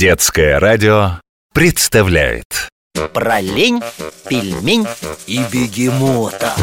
Детское радио представляет. Про пельмень и бегемота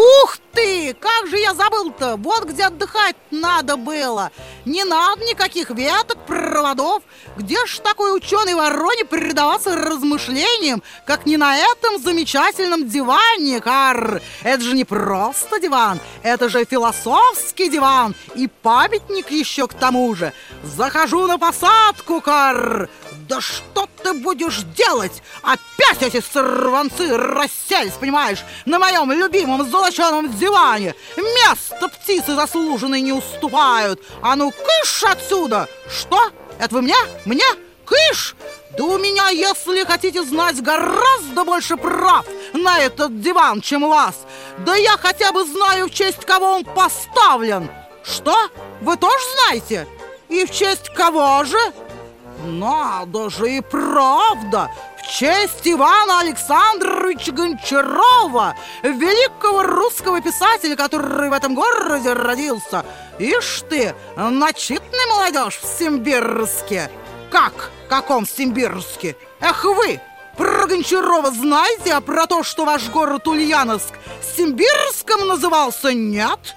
Ух ты! Как же я забыл-то! Вот где отдыхать надо было! Не надо никаких веток, проводов! Где ж такой ученый вороне предаваться размышлениям, как не на этом замечательном диване, Кар? Это же не просто диван, это же философский диван и памятник еще к тому же! Захожу на посадку, Кар! Да что ты будешь делать? Опять эти сорванцы расселись, понимаешь, на моем любимом золоченом диване. Место птицы заслуженной не уступают. А ну, кыш отсюда! Что? Это вы мне? Мне? Кыш! Да у меня, если хотите знать, гораздо больше прав на этот диван, чем у вас. Да я хотя бы знаю, в честь кого он поставлен. Что? Вы тоже знаете? И в честь кого же? Надо же и правда! В честь Ивана Александровича Гончарова, великого русского писателя, который в этом городе родился. Ишь ты, начитанная молодежь в Симбирске. Как? Каком Симбирске? Эх вы, про Гончарова знаете, а про то, что ваш город Ульяновск Симбирском назывался, нет?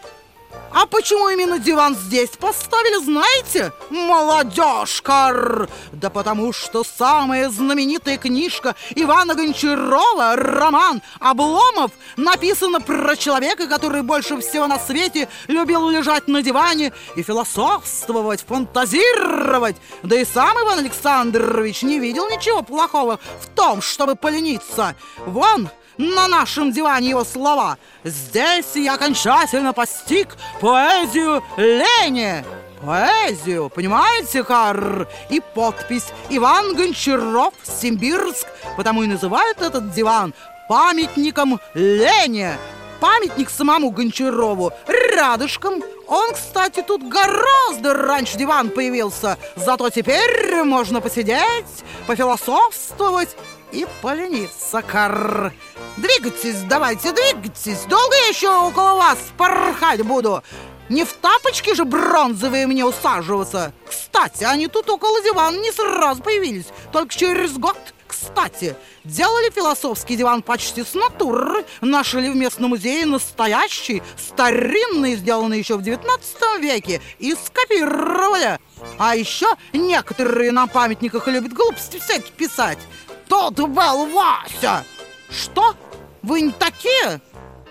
А почему именно диван здесь поставили, знаете? Молодежка! Да потому что самая знаменитая книжка Ивана Гончарова, роман «Обломов», написана про человека, который больше всего на свете любил лежать на диване и философствовать, фантазировать. Да и сам Иван Александрович не видел ничего плохого в том, чтобы полениться. Вон, на нашем диване его слова. Здесь я окончательно постиг поэзию лени. Поэзию, понимаете, Кар? И подпись Иван Гончаров, Симбирск, потому и называют этот диван памятником лени. Памятник самому Гончарову, рядышком. Он, кстати, тут гораздо раньше диван появился. Зато теперь можно посидеть, пофилософствовать и полениться, Кар. Двигайтесь, давайте, двигайтесь. Долго я еще около вас порхать буду? Не в тапочки же бронзовые мне усаживаться. Кстати, они тут около дивана не сразу появились, только через год. Кстати, делали философский диван почти с натуры, нашли в местном музее настоящий, старинный, сделанный еще в 19 веке, и скопировали. А еще некоторые на памятниках любят глупости всякие писать. Тот был Вася. Что? Вы не такие?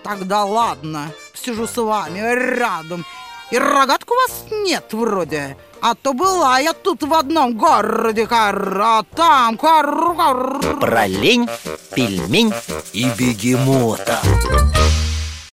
Тогда ладно, сижу с вами рядом. И рогатку у вас нет вроде. А то была я тут в одном городе, а там кар. Про лень, пельмень и бегемота